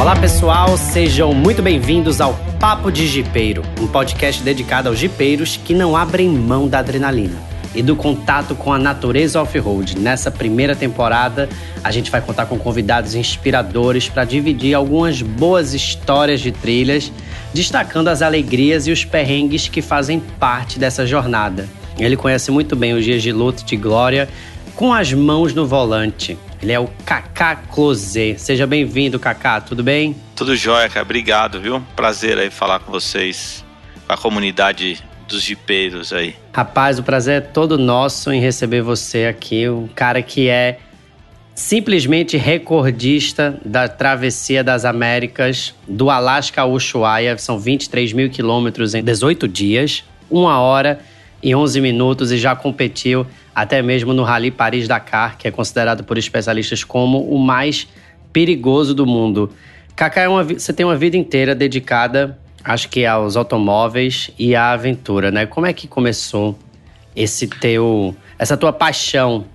Olá pessoal, sejam muito bem-vindos ao Papo de Jipeiro, um podcast dedicado aos jipeiros que não abrem mão da adrenalina e do contato com a natureza off-road. Nessa primeira temporada, a gente vai contar com convidados inspiradores para dividir algumas boas histórias de trilhas, destacando as alegrias e os perrengues que fazem parte dessa jornada. Ele conhece muito bem os dias de luta e de glória com as mãos no volante. Ele é o Kaká Closé. Seja bem-vindo, Kaká, tudo bem? Tudo jóia, cara. Obrigado, viu? Prazer aí falar com vocês, com a comunidade dos jipeiros aí. Rapaz, o prazer é todo nosso em receber você aqui, um cara que é simplesmente recordista da travessia das Américas do Alasca ao Ushuaia. São 23 mil quilômetros em 18 dias, uma hora e 11 minutos e já competiu até mesmo no Rally Paris-Dakar, que é considerado por especialistas como o mais perigoso do mundo. Kaká, é uma, você tem uma vida inteira dedicada acho que aos automóveis e à aventura, né? Como é que começou esse teu, essa tua paixão?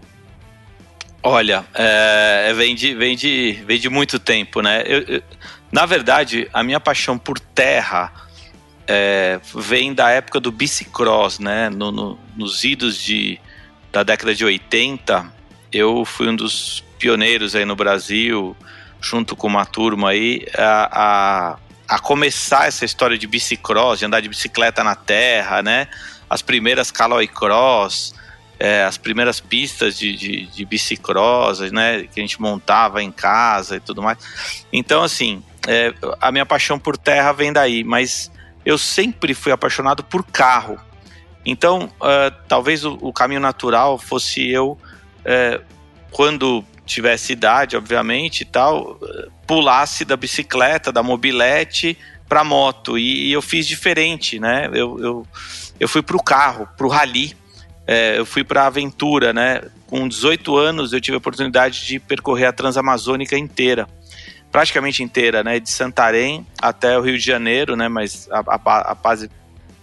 Olha, é, vem, de, vem, de, vem de muito tempo, né? Eu, eu, na verdade, a minha paixão por terra é, vem da época do bicicross, né? No, no, nos idos de, da década de 80, eu fui um dos pioneiros aí no Brasil, junto com uma turma aí, a, a a começar essa história de bicicross, de andar de bicicleta na terra, né? As primeiras Caloi Cross, é, as primeiras pistas de, de, de bicicross, né? Que a gente montava em casa e tudo mais. Então, assim, é, a minha paixão por terra vem daí, mas eu sempre fui apaixonado por carro. Então, uh, talvez o, o, caminho natural fosse eu, uh, quando tivesse idade, obviamente, e tal, pulasse da bicicleta, da mobilete para moto. E, e, eu fiz diferente, né? Eu, eu, eu fui para o carro, para o rally. É, eu fui para a aventura, né? Com 18 anos eu tive a oportunidade de percorrer a Transamazônica inteira, praticamente inteira, né? De Santarém até o Rio de Janeiro, né? Mas a, a, a base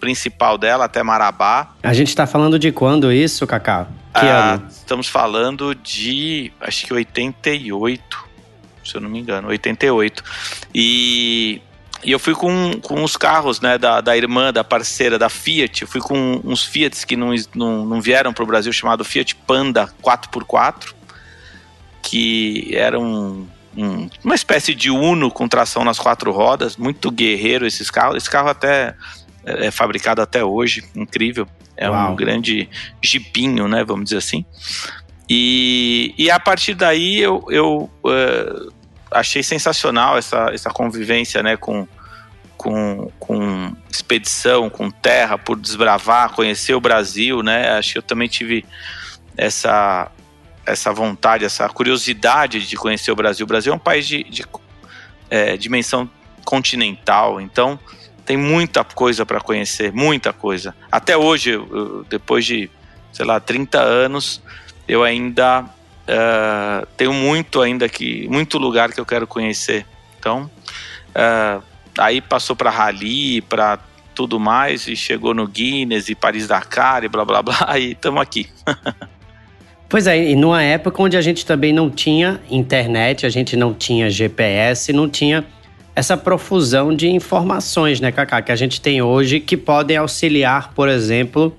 principal dela até Marabá. A gente está falando de quando isso, Cacá? Que ah, ano? Estamos falando de, acho que 88, se eu não me engano, 88. E, e eu fui com, com os carros, né, da, da irmã, da parceira, da Fiat. Eu fui com uns Fiats que não, não, não vieram para o Brasil, chamado Fiat Panda 4x4, que era um, um, uma espécie de Uno com tração nas quatro rodas, muito guerreiro esses carros. Esse carro até é, é fabricado até hoje, incrível. É Uau. um grande jipinho, né? Vamos dizer assim. E, e a partir daí eu, eu uh, achei sensacional essa, essa convivência né, com, com, com expedição, com terra, por desbravar, conhecer o Brasil. Né? Acho que eu também tive essa, essa vontade, essa curiosidade de conhecer o Brasil. O Brasil é um país de, de é, dimensão continental, então tem muita coisa para conhecer, muita coisa. Até hoje, depois de, sei lá, 30 anos, eu ainda uh, tenho muito ainda que, muito lugar que eu quero conhecer. Então, uh, aí passou para rally, para tudo mais e chegou no Guinness e Paris Dakar e blá blá blá e estamos aqui. Pois é, e numa época onde a gente também não tinha internet, a gente não tinha GPS, não tinha essa profusão de informações, né, Kaká, que a gente tem hoje que podem auxiliar, por exemplo,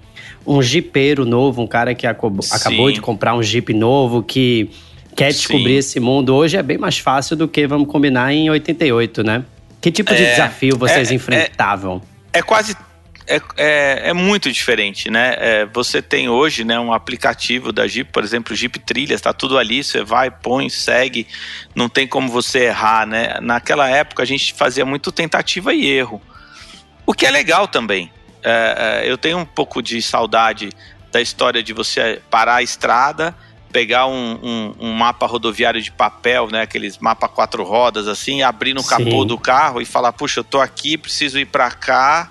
um jipeiro novo, um cara que acabou, acabou de comprar um jeep novo, que quer descobrir Sim. esse mundo. Hoje é bem mais fácil do que, vamos combinar, em 88, né? Que tipo de é, desafio vocês é, enfrentavam? É, é quase é, é, é, muito diferente, né? É, você tem hoje né, um aplicativo da Jeep, por exemplo, Jeep Trilhas, está tudo ali, você vai, põe, segue, não tem como você errar, né? Naquela época a gente fazia muito tentativa e erro, o que é legal também. É, é, eu tenho um pouco de saudade da história de você parar a estrada, pegar um, um, um mapa rodoviário de papel, né? Aqueles mapa quatro rodas assim, abrir no capô Sim. do carro e falar, puxa, eu tô aqui, preciso ir para cá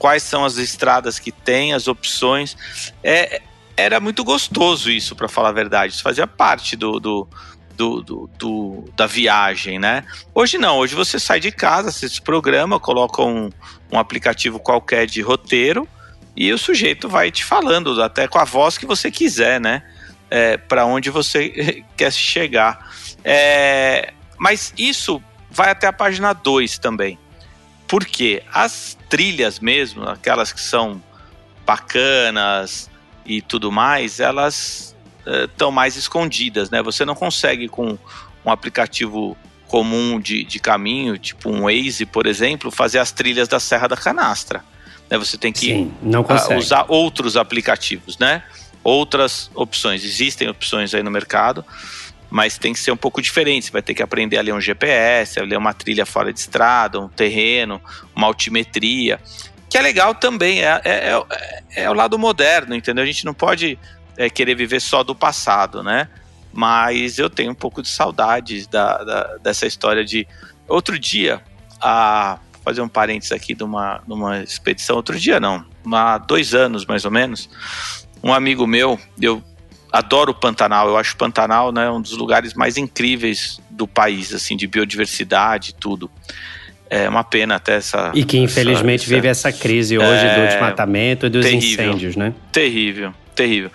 quais são as estradas que tem, as opções. É, era muito gostoso isso, para falar a verdade. Isso fazia parte do, do, do, do, do, da viagem, né? Hoje não, hoje você sai de casa, você se programa, coloca um, um aplicativo qualquer de roteiro e o sujeito vai te falando, até com a voz que você quiser, né? É, para onde você quer chegar. É, mas isso vai até a página 2 também. Porque as trilhas mesmo, aquelas que são bacanas e tudo mais, elas estão uh, mais escondidas, né? Você não consegue com um aplicativo comum de, de caminho, tipo um Waze, por exemplo, fazer as trilhas da Serra da Canastra. Né? Você tem que Sim, uh, usar outros aplicativos, né? Outras opções. Existem opções aí no mercado, mas tem que ser um pouco diferente. Você vai ter que aprender a ler um GPS, a ler uma trilha fora de estrada, um terreno, uma altimetria. Que é legal também, é, é, é, é o lado moderno, entendeu? A gente não pode é, querer viver só do passado, né? Mas eu tenho um pouco de saudades da, da, dessa história de. Outro dia, a fazer um parênteses aqui de uma, de uma expedição, outro dia não, há dois anos mais ou menos, um amigo meu, eu adoro o Pantanal. Eu acho o Pantanal né, um dos lugares mais incríveis do país, assim, de biodiversidade e tudo. É uma pena até essa. E que infelizmente essa, vive essa crise hoje é, do desmatamento e dos terrível, incêndios, né? Terrível, terrível.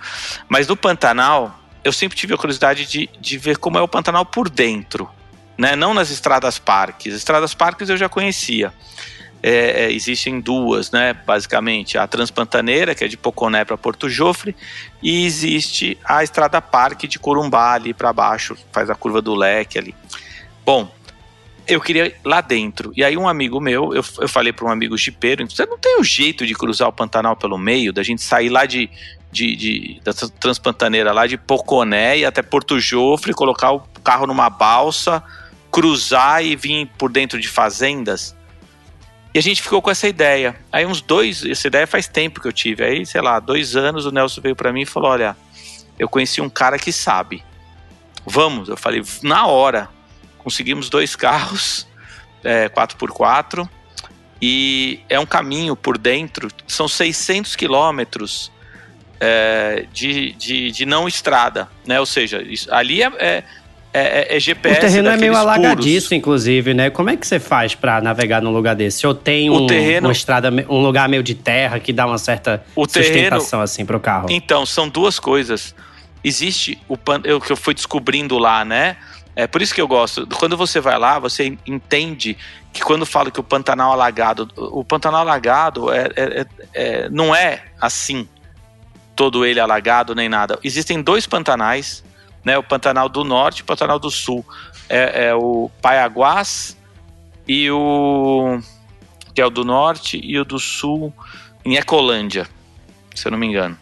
Mas no Pantanal, eu sempre tive a curiosidade de, de ver como é o Pantanal por dentro. Né? Não nas estradas parques. Estradas parques eu já conhecia é, é, existem duas, né? Basicamente, a Transpantaneira, que é de Poconé para Porto Jofre, e existe a Estrada Parque de Corumbá ali para baixo, faz a curva do leque ali. Bom, eu queria ir lá dentro. E aí um amigo meu, eu, eu falei para um amigo jipeiro, você não tem o um jeito de cruzar o Pantanal pelo meio, da gente sair lá de, de, de, da Transpantaneira lá de Poconé e até Porto Jofre, colocar o carro numa balsa, cruzar e vir por dentro de fazendas? E a gente ficou com essa ideia. Aí uns dois, essa ideia faz tempo que eu tive. Aí, sei lá, dois anos o Nelson veio para mim e falou: olha, eu conheci um cara que sabe. Vamos, eu falei, na hora. Conseguimos dois carros, é, 4x4, e é um caminho por dentro, são 600 quilômetros é, de, de, de, não estrada, né? Ou seja, isso, ali é, é é, é, é GPS. O terreno é meio alagadiço, inclusive, né? Como é que você faz para navegar num lugar desse? Ou tem um, terreno, uma estrada, um lugar meio de terra que dá uma certa o sustentação terreno, assim para o carro? Então, são duas coisas. Existe o o que eu fui descobrindo lá, né? É por isso que eu gosto. Quando você vai lá, você entende que quando falo que o Pantanal alagado, o Pantanal alagado é, é, é, é não é assim, todo ele alagado nem nada. Existem dois pantanais né? O Pantanal do Norte e o Pantanal do Sul. É, é o Paiaguás e o. que é o do Norte, e o do Sul em Ecolândia, se eu não me engano.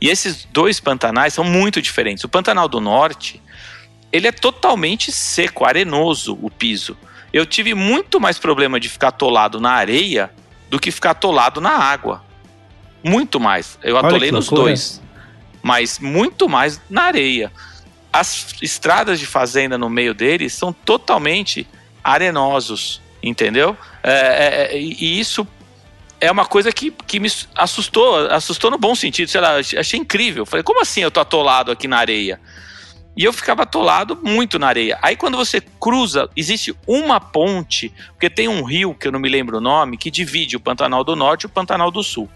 E esses dois pantanais são muito diferentes. O Pantanal do Norte, ele é totalmente seco, arenoso o piso. Eu tive muito mais problema de ficar atolado na areia do que ficar atolado na água. Muito mais. Eu atolei nos dois. Mas muito mais na areia as estradas de fazenda no meio deles são totalmente arenosos, entendeu? É, é, é, e isso é uma coisa que, que me assustou, assustou no bom sentido, sei lá, achei incrível. Falei, como assim eu tô atolado aqui na areia? E eu ficava atolado muito na areia. Aí quando você cruza, existe uma ponte, porque tem um rio, que eu não me lembro o nome, que divide o Pantanal do Norte e o Pantanal do Sul.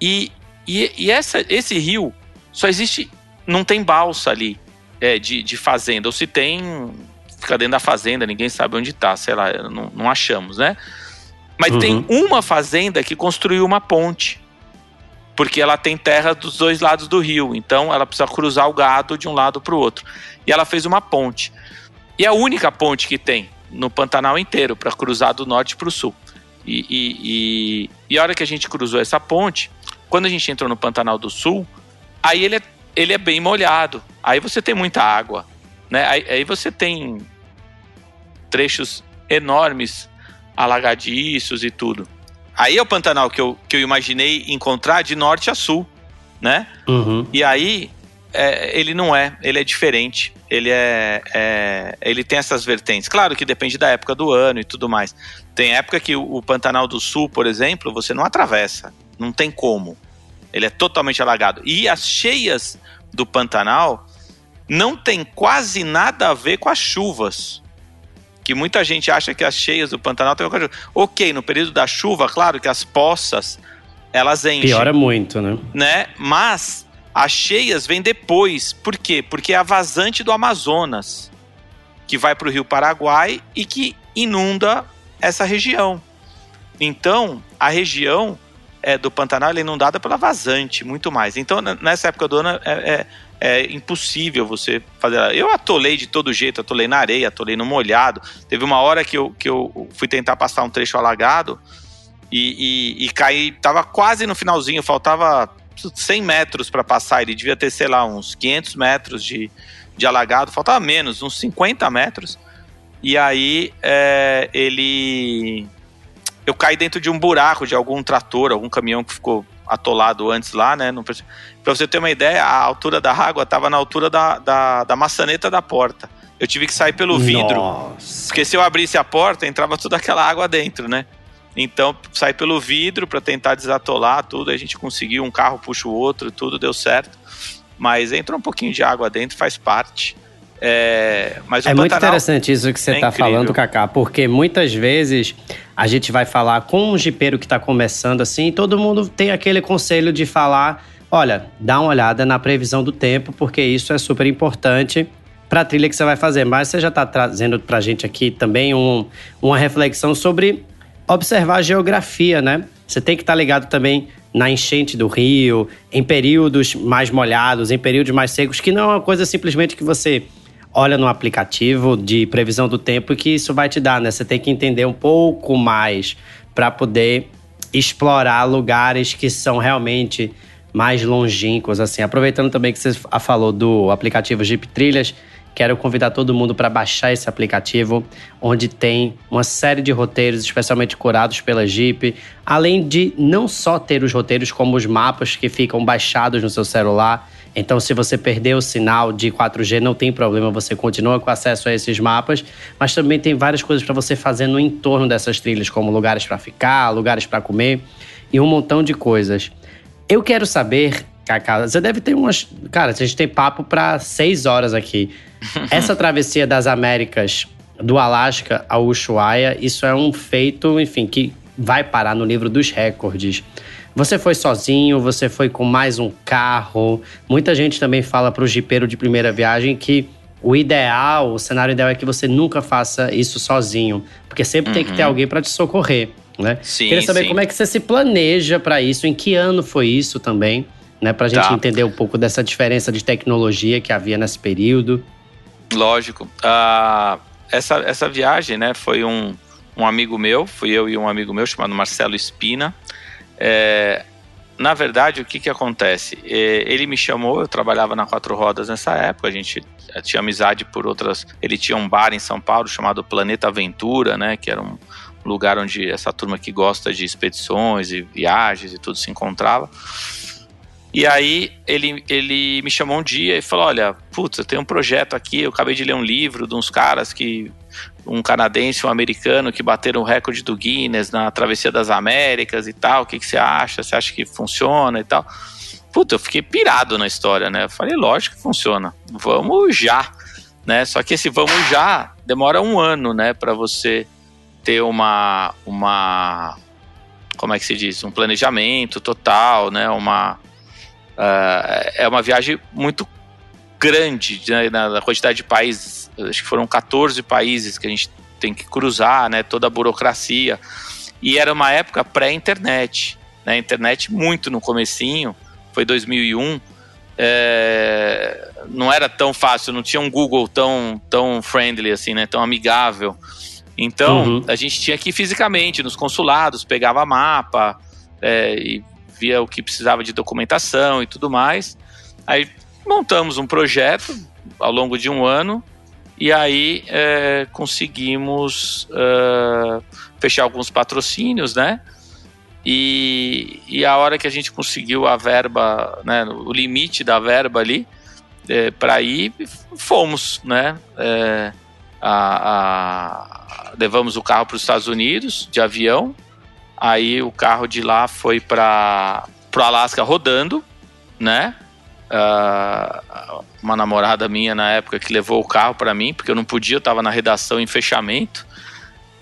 E, e, e essa, esse rio só existe não tem balsa ali é, de, de fazenda. Ou se tem, fica dentro da fazenda, ninguém sabe onde está, sei lá, não, não achamos, né? Mas uhum. tem uma fazenda que construiu uma ponte. Porque ela tem terra dos dois lados do rio. Então ela precisa cruzar o gado de um lado para o outro. E ela fez uma ponte. E é a única ponte que tem no Pantanal inteiro para cruzar do norte para o sul. E, e, e, e a hora que a gente cruzou essa ponte, quando a gente entrou no Pantanal do Sul, aí ele é ele é bem molhado. Aí você tem muita água, né? Aí, aí você tem trechos enormes, alagadiços e tudo. Aí é o Pantanal que eu, que eu imaginei encontrar de norte a sul, né? Uhum. E aí é, ele não é, ele é diferente. Ele é, é, ele tem essas vertentes. Claro que depende da época do ano e tudo mais. Tem época que o, o Pantanal do Sul, por exemplo, você não atravessa, não tem como. Ele é totalmente alagado. E as cheias do Pantanal não tem quase nada a ver com as chuvas. Que muita gente acha que as cheias do Pantanal tem a ver com a chuva. Ok, no período da chuva, claro que as poças elas enchem. Piora muito, né? né? Mas as cheias vêm depois. Por quê? Porque é a vazante do Amazonas. que vai para o Rio Paraguai e que inunda essa região. Então, a região é, do Pantanal é inundada pela vazante, muito mais. Então, nessa época do ano, é, é, é, impossível você fazer. Eu atolei de todo jeito, atolei na areia, atolei no molhado. Teve uma hora que eu, que eu fui tentar passar um trecho alagado e, e, e caí, tava quase no finalzinho, faltava 100 metros para passar. Ele devia ter, sei lá, uns 500 metros de, de alagado, faltava menos, uns 50 metros. E aí é, ele eu caí dentro de um buraco de algum trator, algum caminhão que ficou atolado antes lá, né? Para você ter uma ideia, a altura da água estava na altura da, da, da, maçaneta da porta. Eu tive que sair pelo vidro. Nossa. Porque se eu abrisse a porta, entrava toda aquela água dentro, né? Então, saí pelo vidro para tentar desatolar tudo. A gente conseguiu, um carro puxa o outro, tudo deu certo. Mas entrou um pouquinho de água dentro, faz parte. É, mas é muito interessante isso que você está é falando, Kaká, porque muitas vezes a gente vai falar com um jipeiro que está começando assim, e todo mundo tem aquele conselho de falar: olha, dá uma olhada na previsão do tempo, porque isso é super importante para a trilha que você vai fazer. Mas você já está trazendo para a gente aqui também um, uma reflexão sobre observar a geografia, né? Você tem que estar tá ligado também na enchente do rio, em períodos mais molhados, em períodos mais secos, que não é uma coisa simplesmente que você olha no aplicativo de previsão do tempo que isso vai te dar, né? Você tem que entender um pouco mais para poder explorar lugares que são realmente mais longínquos, assim. Aproveitando também que você falou do aplicativo Jeep Trilhas, quero convidar todo mundo para baixar esse aplicativo, onde tem uma série de roteiros especialmente curados pela Jeep, além de não só ter os roteiros como os mapas que ficam baixados no seu celular então, se você perder o sinal de 4G, não tem problema, você continua com acesso a esses mapas, mas também tem várias coisas para você fazer no entorno dessas trilhas, como lugares para ficar, lugares para comer e um montão de coisas. Eu quero saber, Cacá, você deve ter umas. Cara, a gente tem papo para seis horas aqui. Essa travessia das Américas, do Alasca ao Ushuaia, isso é um feito, enfim, que vai parar no livro dos recordes. Você foi sozinho, você foi com mais um carro. Muita gente também fala para o jipeiro de primeira viagem que o ideal, o cenário ideal é que você nunca faça isso sozinho, porque sempre uhum. tem que ter uhum. alguém para te socorrer, né? Sim, Queria saber sim. como é que você se planeja para isso, em que ano foi isso também, né, para a gente tá. entender um pouco dessa diferença de tecnologia que havia nesse período. Lógico. Uh, essa, essa viagem, né, foi um, um amigo meu, fui eu e um amigo meu chamado Marcelo Espina. É, na verdade, o que, que acontece? É, ele me chamou, eu trabalhava na Quatro Rodas nessa época, a gente tinha amizade por outras. Ele tinha um bar em São Paulo chamado Planeta Aventura, né? Que era um lugar onde essa turma que gosta de expedições e viagens e tudo se encontrava. E aí ele, ele me chamou um dia e falou: Olha, putz, eu tenho um projeto aqui, eu acabei de ler um livro de uns caras que. Um canadense um americano que bateram o recorde do Guinness na Travessia das Américas e tal. O que, que você acha? Você acha que funciona e tal? Puta, eu fiquei pirado na história, né? Eu falei, lógico que funciona. Vamos já, né? Só que esse vamos já demora um ano, né? Para você ter uma, uma, como é que se diz? Um planejamento total, né? Uma, Uh, é uma viagem muito grande né, na quantidade de países. Acho que foram 14 países que a gente tem que cruzar, né? Toda a burocracia. E era uma época pré-internet, né? Internet muito no comecinho, foi 2001. É, não era tão fácil, não tinha um Google tão, tão friendly assim, né? Tão amigável. Então, uhum. a gente tinha que ir fisicamente nos consulados, pegava mapa é, e via o que precisava de documentação e tudo mais. Aí montamos um projeto ao longo de um ano e aí é, conseguimos uh, fechar alguns patrocínios, né? E, e a hora que a gente conseguiu a verba, né, o limite da verba ali, é, para ir, fomos, né? É, a, a, levamos o carro para os Estados Unidos de avião, Aí o carro de lá foi para o Alasca rodando, né? Uh, uma namorada minha na época que levou o carro para mim, porque eu não podia, eu estava na redação em fechamento.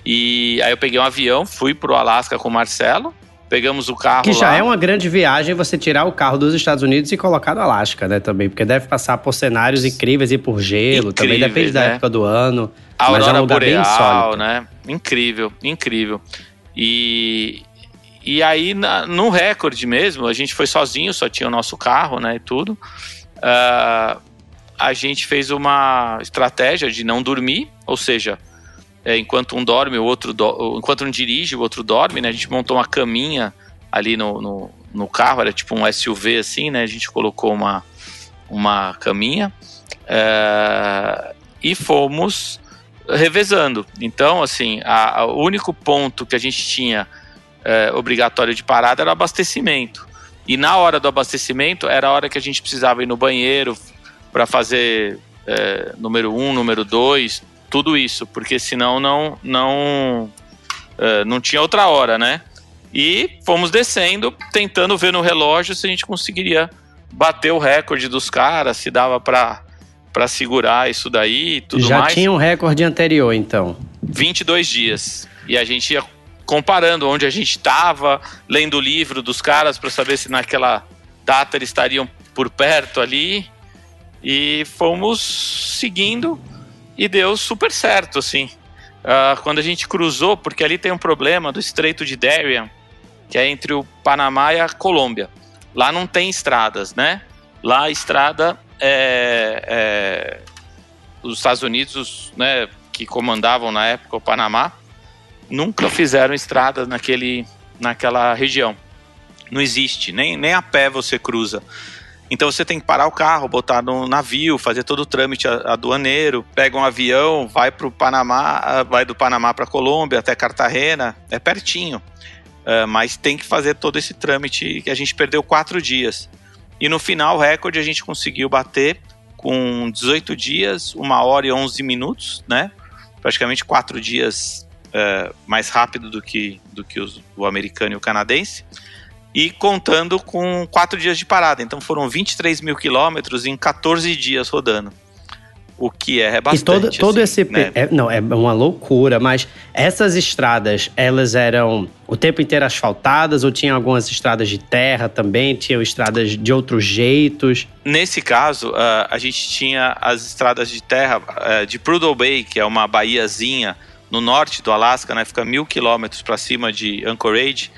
E aí eu peguei um avião, fui pro Alasca com o Marcelo, pegamos o carro Que já lá. é uma grande viagem você tirar o carro dos Estados Unidos e colocar no Alasca, né, também. Porque deve passar por cenários incríveis e por gelo. também Incríveis, depende da né? época do ano. A mas é um aurora lugar bem boreal, insólito. né? Incrível, incrível. E, e aí, na- no recorde mesmo, a gente foi sozinho, só tinha o nosso carro, né, e tudo. Ah, a gente fez uma estratégia de não dormir, ou seja, é, enquanto um dorme, o outro do, enquanto um dirige, o outro dorme, né? A gente montou uma caminha ali no, no, no carro, era tipo um SUV assim, né? A gente colocou uma, uma caminha é, e fomos revezando. Então, assim, a- a- o único ponto que a gente tinha é, obrigatório de parada era o abastecimento. E na hora do abastecimento era a hora que a gente precisava ir no banheiro para fazer é, número um, número dois, tudo isso, porque senão não não é, não tinha outra hora, né? E fomos descendo, tentando ver no relógio se a gente conseguiria bater o recorde dos caras, se dava para para segurar isso daí e tudo já mais. tinha um recorde anterior, então. 22 dias. E a gente ia comparando onde a gente estava, lendo o livro dos caras para saber se naquela data eles estariam por perto ali. E fomos seguindo e deu super certo, assim. Ah, quando a gente cruzou, porque ali tem um problema do Estreito de Darien, que é entre o Panamá e a Colômbia. Lá não tem estradas, né? Lá a estrada é, é os Estados Unidos, os, né, que comandavam na época o Panamá, nunca fizeram estrada naquele, naquela região. Não existe, nem, nem a pé você cruza. Então você tem que parar o carro, botar no navio, fazer todo o trâmite aduaneiro, pega um avião, vai para o Panamá, ah, vai do Panamá para Colômbia até Cartagena, é pertinho. Ah, mas tem que fazer todo esse trâmite que a gente perdeu quatro dias. E no final, o recorde a gente conseguiu bater com 18 dias, 1 hora e 11 minutos, né? Praticamente quatro dias é, mais rápido do que, do que os- o americano e o canadense. E contando com quatro dias de parada. Então foram 23 mil quilômetros em 14 dias rodando. O que é bastante. e todo, todo assim, esse. pe- né? é- não, é uma loucura, mas essas estradas, elas eram o tempo inteiro asfaltadas ou tinha algumas estradas de terra também? Tinham estradas de outros jeitos? Nesse caso, ah, a gente tinha as estradas de terra ah, de Prudhoe Bay, que é uma baiazinha no norte do Alasca, né? Fica mil quilômetros para cima de Anchorage.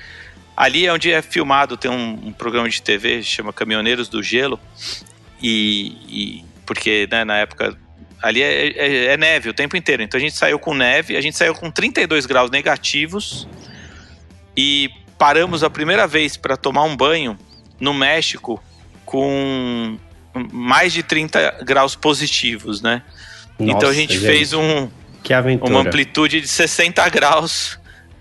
Ali é onde é filmado, tem um, um programa de TV chama Caminhoneiros do Gelo. E, e- porque né, na época ali é, é- é neve o tempo inteiro. Então a gente saiu com neve, a gente saiu com 32 graus negativos e paramos a primeira vez para tomar um banho no México com mais de 30 graus positivos, né? então a Nossa, gente fez um, Que aventura. uma amplitude de 60 graus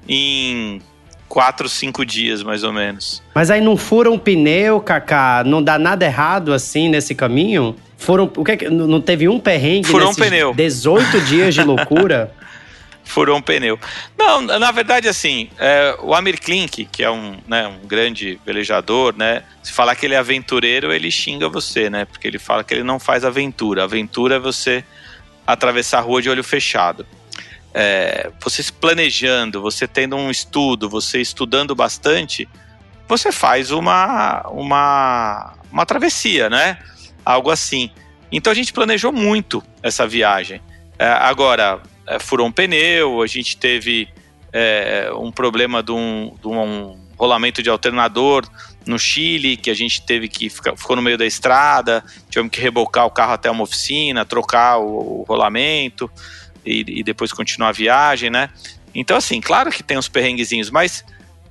em 4, 5 dias, mais ou menos. Mas aí não fura um pneu, Kaká? Não dá nada errado assim nesse caminho? Foram, o que é que, não teve um perrengue Furou um pneu. 18 dias de loucura? Furou um pneu. Não, na verdade, assim, é, o Amir Klink, que é um, né, um grande velejador, né? Se falar que ele é aventureiro, ele xinga você, né? Porque ele fala que ele não faz aventura. Aventura é você atravessar a rua de olho fechado. É, você se planejando, você tendo um estudo, você estudando bastante, você faz uma, uma, uma travessia, né? Algo assim. Então a gente planejou muito essa viagem. É, agora, é, furou um pneu, a gente teve é, um problema de um, de um rolamento de alternador no Chile, que a gente teve que ficar, ficou no meio da estrada, tivemos que rebocar o carro até uma oficina, trocar o, o rolamento e, e depois continuar a viagem, né? Então, assim, claro que tem uns perrenguezinhos, mas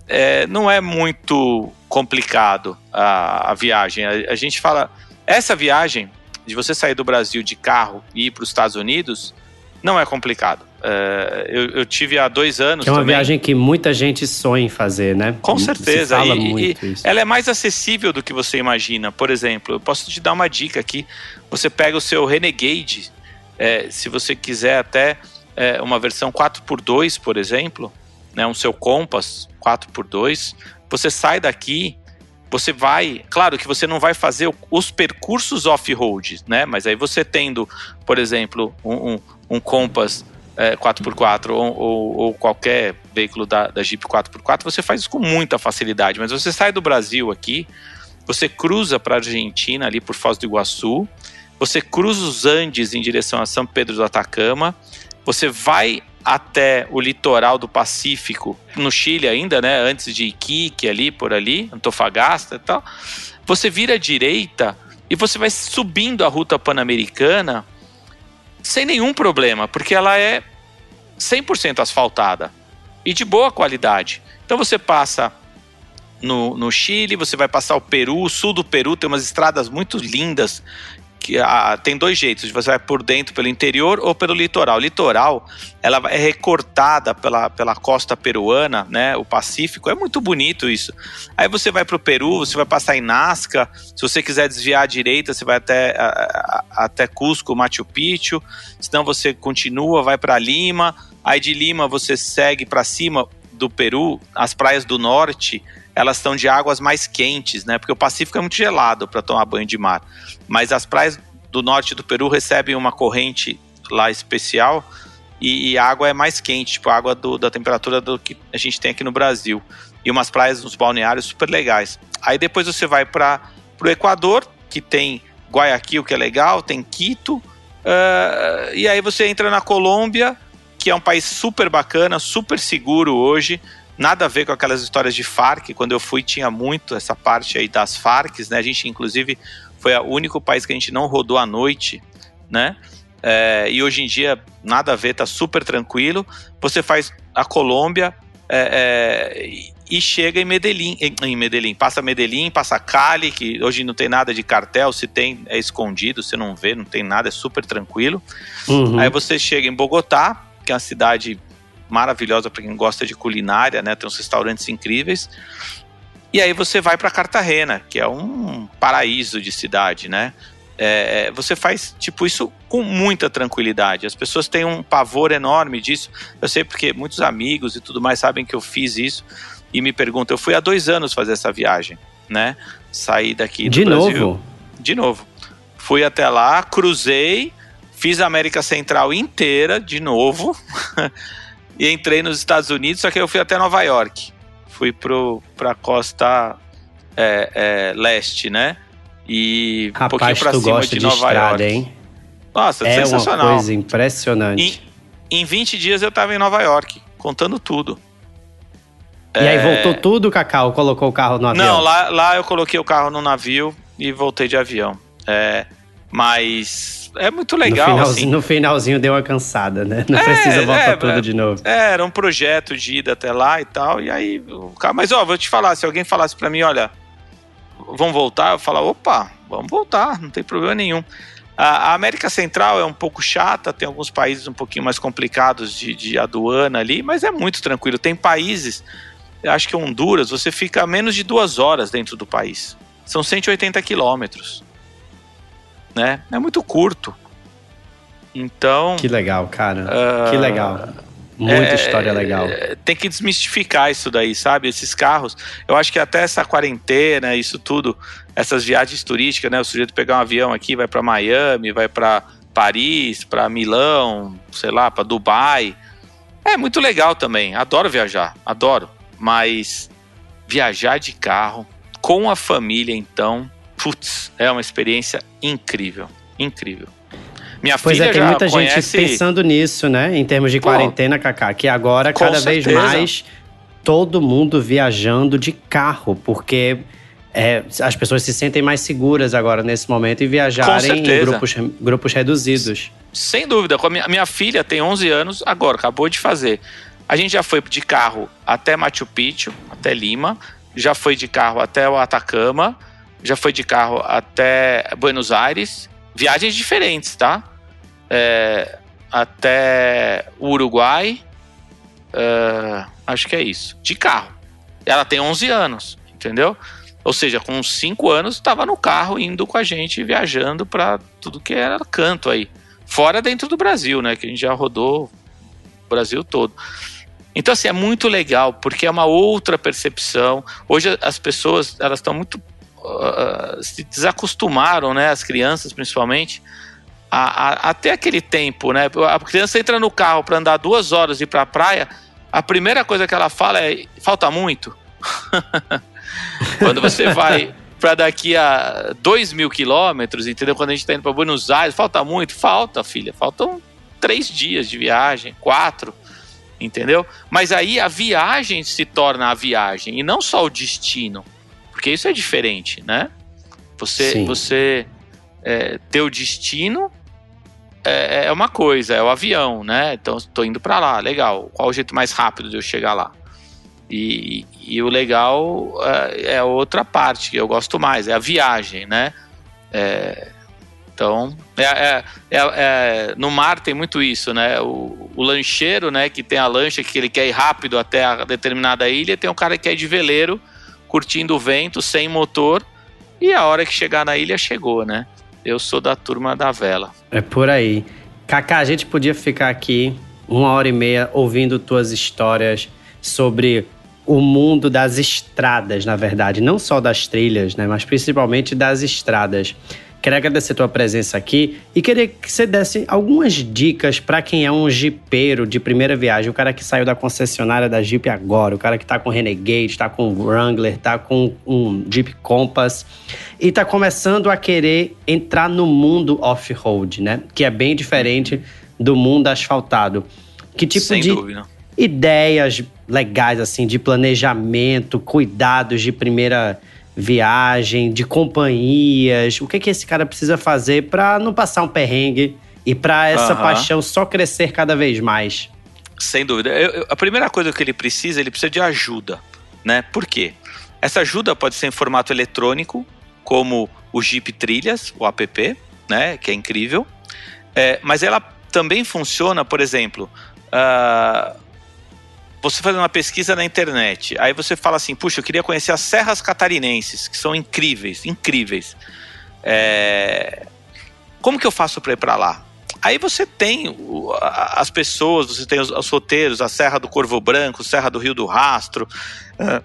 é, não é muito complicado a, a viagem. A, a gente fala, essa viagem de você sair do Brasil de carro e ir para os Estados Unidos não é complicado. É, eu, eu tive há dois anos Que é uma também. viagem que muita gente sonha em fazer, né? Com Se certeza. fala E- muito e isso. Ela é mais acessível do que você imagina. Por exemplo, eu posso te dar uma dica aqui. Você pega o seu Renegade, é, se você quiser até é, uma versão 4x2, por exemplo, né, um seu Compass 4x2, você sai daqui, você vai... Claro que você não vai fazer os percursos off-road, né? Mas aí você tendo, por exemplo, um, um, um Compass é, 4x4 ou, ou, ou, qualquer veículo da, da Jeep 4x4, você faz isso com muita facilidade. Mas você sai do Brasil aqui, você cruza para a Argentina, ali por Foz do Iguaçu, você cruza os Andes em direção a São Pedro do Atacama, você vai até o litoral do Pacífico, no Chile ainda, né, antes de Iquique ali, por ali, Antofagasta e tal. Você vira à direita e você vai subindo a ruta pan-americana sem nenhum problema, porque ela é 100% asfaltada e de boa qualidade. Então você passa no, no Chile, você vai passar o Peru, o sul do Peru tem umas estradas muito lindas que a, tem dois jeitos, você vai por dentro pelo interior ou pelo litoral. O litoral, ela é recortada pela, pela costa peruana, né, o Pacífico, é muito bonito isso. Aí você vai para o Peru, você vai passar em Nazca, se você quiser desviar à direita, você vai até, a, a, até Cusco, Machu Picchu, senão você continua, vai para Lima, aí de Lima você segue para cima do Peru, as praias do norte, elas estão de águas mais quentes, né? Porque o Pacífico é muito gelado para tomar banho de mar. Mas as praias do norte do Peru recebem uma corrente lá especial e, e a água é mais quente, tipo a água do, da temperatura do que a gente tem aqui no Brasil. E umas praias nos balneários super legais. Aí depois você vai para o Equador, que tem Guayaquil, que é legal, tem Quito. Uh, e aí você entra na Colômbia, que é um país super bacana, super seguro hoje nada a ver com aquelas histórias de Farc. Quando eu fui, tinha muito essa parte aí das Farcs, né? A gente, inclusive, foi o único país que a gente não rodou à noite, né? É, e hoje em dia, nada a ver, tá super tranquilo. Você faz a Colômbia é, é, e chega em Medellín, em, em Medellín, passa Medellín, passa Cali, que hoje não tem nada de cartel, se tem é escondido, você não vê, não tem nada, é super tranquilo. Uhum. Aí você chega em Bogotá, que é uma cidade maravilhosa para quem gosta de culinária, né? Tem uns restaurantes incríveis. E aí você vai para Cartagena, que é um paraíso de cidade, né? É, você faz tipo isso com muita tranquilidade. As pessoas têm um pavor enorme disso. Eu sei porque muitos amigos e tudo mais sabem que eu fiz isso e me perguntam. Eu fui há dois anos fazer essa viagem, né? Saí daqui do de Brasil. novo. De novo. Fui até lá, cruzei, fiz a América Central inteira de novo. e entrei nos Estados Unidos, só que eu fui até Nova York. Fui pro, pra costa é, é, leste, né? E Rapaz, um pouquinho pra cima gosta de, de Nova estrada, York. Hein? Nossa, é sensacional. uma coisa impressionante. Em, em 20 dias eu tava em Nova York, contando tudo. E é... aí voltou tudo, Cacau? Colocou o carro no avião? Não, lá, lá eu coloquei o carro no navio e voltei de avião. É, mas é muito legal. No finalzinho, assim. no finalzinho deu uma cansada, né? Não é, precisa voltar é, tudo é, de novo. É, era um projeto de ida até lá e tal. E aí, mas ó, vou te falar, se alguém falasse para mim, olha, vamos voltar, eu falar, opa, vamos voltar, não tem problema nenhum. A, América Central é um pouco chata, tem alguns países um pouquinho mais complicados de, de aduana ali, mas é muito tranquilo. Tem países, acho que Honduras, você fica menos de duas horas dentro do país. São 180 quilômetros né? É muito curto. Então. Que legal, cara. Uh, que legal. Muita é, história legal. É, tem que desmistificar isso daí, sabe? Esses carros. Eu acho que até essa quarentena, isso tudo, essas viagens turísticas, né? O sujeito pegar um avião aqui, vai para Miami, vai para Paris, para Milão, sei lá, para Dubai. É muito legal também. Adoro viajar, adoro. Mas viajar de carro com a família, então, putz, é uma experiência incrível, incrível. Minha pois filha é, tem muita conhece... gente pensando nisso, né? Em termos de quarentena, Kaká, que agora cada certeza. vez mais todo mundo viajando de carro, porque é, as pessoas se sentem mais seguras agora nesse momento e viajarem em grupos, grupos reduzidos. Sem dúvida. A minha, minha filha tem 11 anos, agora acabou de fazer. A gente já foi de carro até Machu Picchu, até Lima, já foi de carro até o Atacama, já foi de carro até Buenos Aires, viagens diferentes, tá? É, até Uruguai, uh, acho que é isso, de carro. Ela tem 11 anos, entendeu? Ou seja, com 5 anos estava no carro indo com a gente viajando para tudo que era canto aí. Fora dentro do Brasil, né? Que a gente já rodou o Brasil todo. Então, assim, é muito legal, porque é uma outra percepção. Hoje as pessoas, elas estão muito uh, se desacostumaram, né, as crianças principalmente, a, a, até aquele tempo, né? A criança entra no carro para andar duas horas e ir para a praia, a primeira coisa que ela fala é: falta muito. Quando você vai para daqui a dois mil quilômetros, entendeu? Quando a gente está indo para Buenos Aires, falta muito? Falta, filha. Faltam três dias de viagem, quatro, entendeu? Mas aí a viagem se torna a viagem e não só o destino, porque isso é diferente, né? Você, Sim. você é, ter o destino é, é, uma coisa, é o avião, né? Então, estou indo para lá, legal. Qual o jeito mais rápido de eu chegar lá? E, e o legal é, é outra parte que eu gosto mais, é a viagem, né? É, então, é, é, é, é, no mar tem muito isso, né? O, o, lancheiro, né, que tem a lancha que ele quer ir rápido até a determinada ilha, tem um cara que ir de veleiro, curtindo o vento, sem motor, e a hora que chegar na ilha chegou, né? Eu sou da turma da vela. É por aí. Kaká, a gente podia ficar aqui uma hora e meia ouvindo tuas histórias sobre o mundo das estradas, na verdade, não só das trilhas, né, mas principalmente das estradas. Queria agradecer a tua presença aqui e queria que você desse algumas dicas para quem é um jipeiro de primeira viagem, o cara que saiu da concessionária da Jeep agora, o cara que tá com Renegade, tá com Wrangler, tá com um Jeep Compass e tá começando a querer entrar no mundo off-road, né? Que é bem diferente do mundo asfaltado. Que tipo Sem de dúvida. ideias legais, assim, de planejamento, cuidados de primeira viagem, de companhias. O que, que esse cara precisa fazer para não passar um perrengue e para essa uhum. paixão só crescer cada vez mais? Sem dúvida. Eu, eu, a primeira coisa que ele precisa, ele precisa de ajuda, né? Por quê? Essa ajuda pode ser em formato eletrônico, como o Jeep Trilhas, o app, né? Que é incrível. É, mas ela também funciona, por exemplo, uh, você fazendo uma pesquisa na internet, aí você fala assim, puxa, eu queria conhecer as serras catarinenses, que são incríveis, incríveis. É... Como que eu faço para ir para lá? Aí você tem as pessoas, você tem os, os, roteiros, a Serra do Corvo Branco, Serra do Rio do Rastro, uh,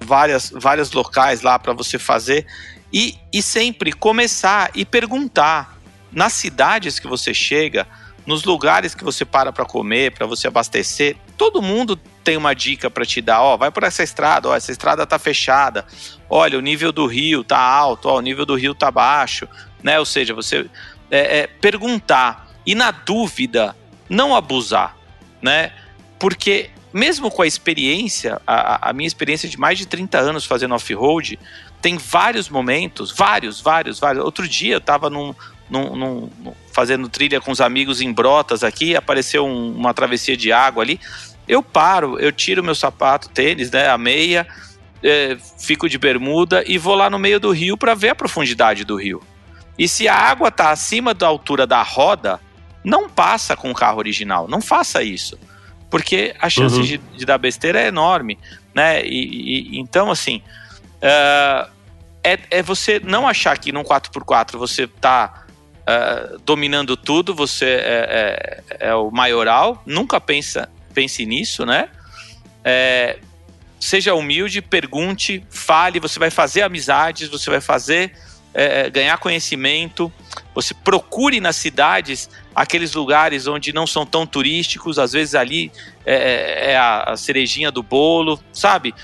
várias, vários locais lá para você fazer. E, e sempre começar e perguntar nas cidades que você chega, nos lugares que você para para comer, para você abastecer, todo mundo tem uma dica para te dar. Ó, vai por essa estrada, ó, essa estrada tá fechada. Olha, o nível do rio tá alto, ó, o nível do rio tá baixo, né? Ou seja, você é, é, perguntar e na dúvida não abusar, né? Porque mesmo com a experiência, a, a minha experiência de mais de 30 anos fazendo off-road, tem vários momentos, vários, vários, vários. Outro dia eu estava num, num, num, fazendo trilha com os amigos em Brotas aqui, apareceu um, uma travessia de água ali. Eu paro, eu tiro meu sapato, tênis, né, a meia, é, fico de bermuda e vou lá no meio do rio para ver a profundidade do rio. E se a água está acima da altura da roda, não passa com o carro original, não faça isso. Porque a chance uhum. de, de, dar besteira é enorme, né? E, e então, assim, uh, é, é você não achar que num 4x4 você está uh, dominando tudo, você é, é, é, o maioral, nunca pensa, pense nisso, né? É, seja humilde, pergunte, fale, você vai fazer amizades, você vai fazer é, é, ganhar conhecimento, você procure nas cidades aqueles lugares onde não são tão turísticos, às vezes ali é, é a, a cerejinha do bolo, sabe?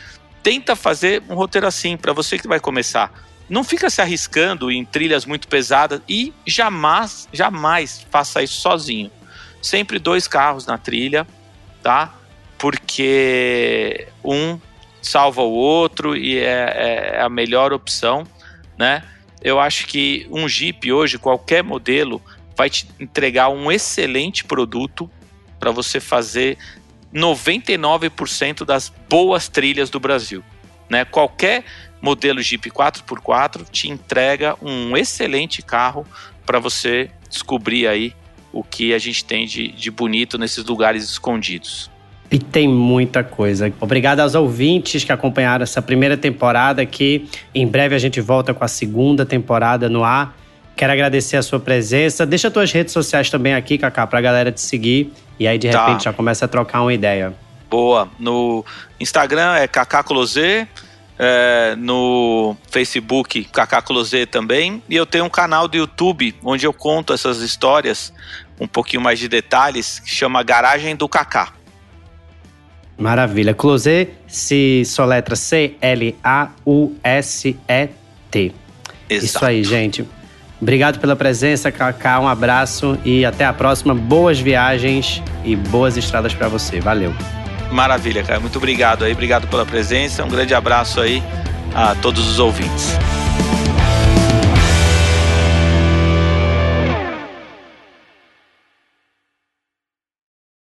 Tenta fazer um roteiro assim para você que vai começar não fica se arriscando em trilhas muito pesadas e jamais, jamais faça isso sozinho. Sempre dois carros na trilha, tá? Porque um salva o outro e é, é a melhor opção, né? Eu acho que um Jeep hoje, qualquer modelo, vai te entregar um excelente produto para você fazer 99% das boas trilhas do Brasil. Né? Qualquer modelo Jeep 4x4 te entrega um excelente carro para você descobrir aí o que a gente tem de, de bonito nesses lugares escondidos. E tem muita coisa. Obrigado aos ouvintes que acompanharam essa primeira temporada aqui. Em breve a gente volta com a segunda temporada no ar. Quero agradecer a sua presença. Deixa as tuas redes sociais também aqui, Cacá, pra galera te seguir. E aí, de tá. repente, já começa a trocar uma ideia. Boa. No Instagram é Cacá Closet é, no Facebook Closet também. E eu tenho um canal do YouTube onde eu conto essas histórias, um pouquinho mais de detalhes, que chama Garagem do Kaká. Maravilha. Closet se soletra C-L-A-U-S-E-T. Isso aí, gente. Obrigado pela presença, Kaká. Um abraço e até a próxima. Boas viagens e boas estradas para você. Valeu. Maravilha, cara. Muito obrigado aí. Obrigado pela presença. Um grande abraço aí a todos os ouvintes.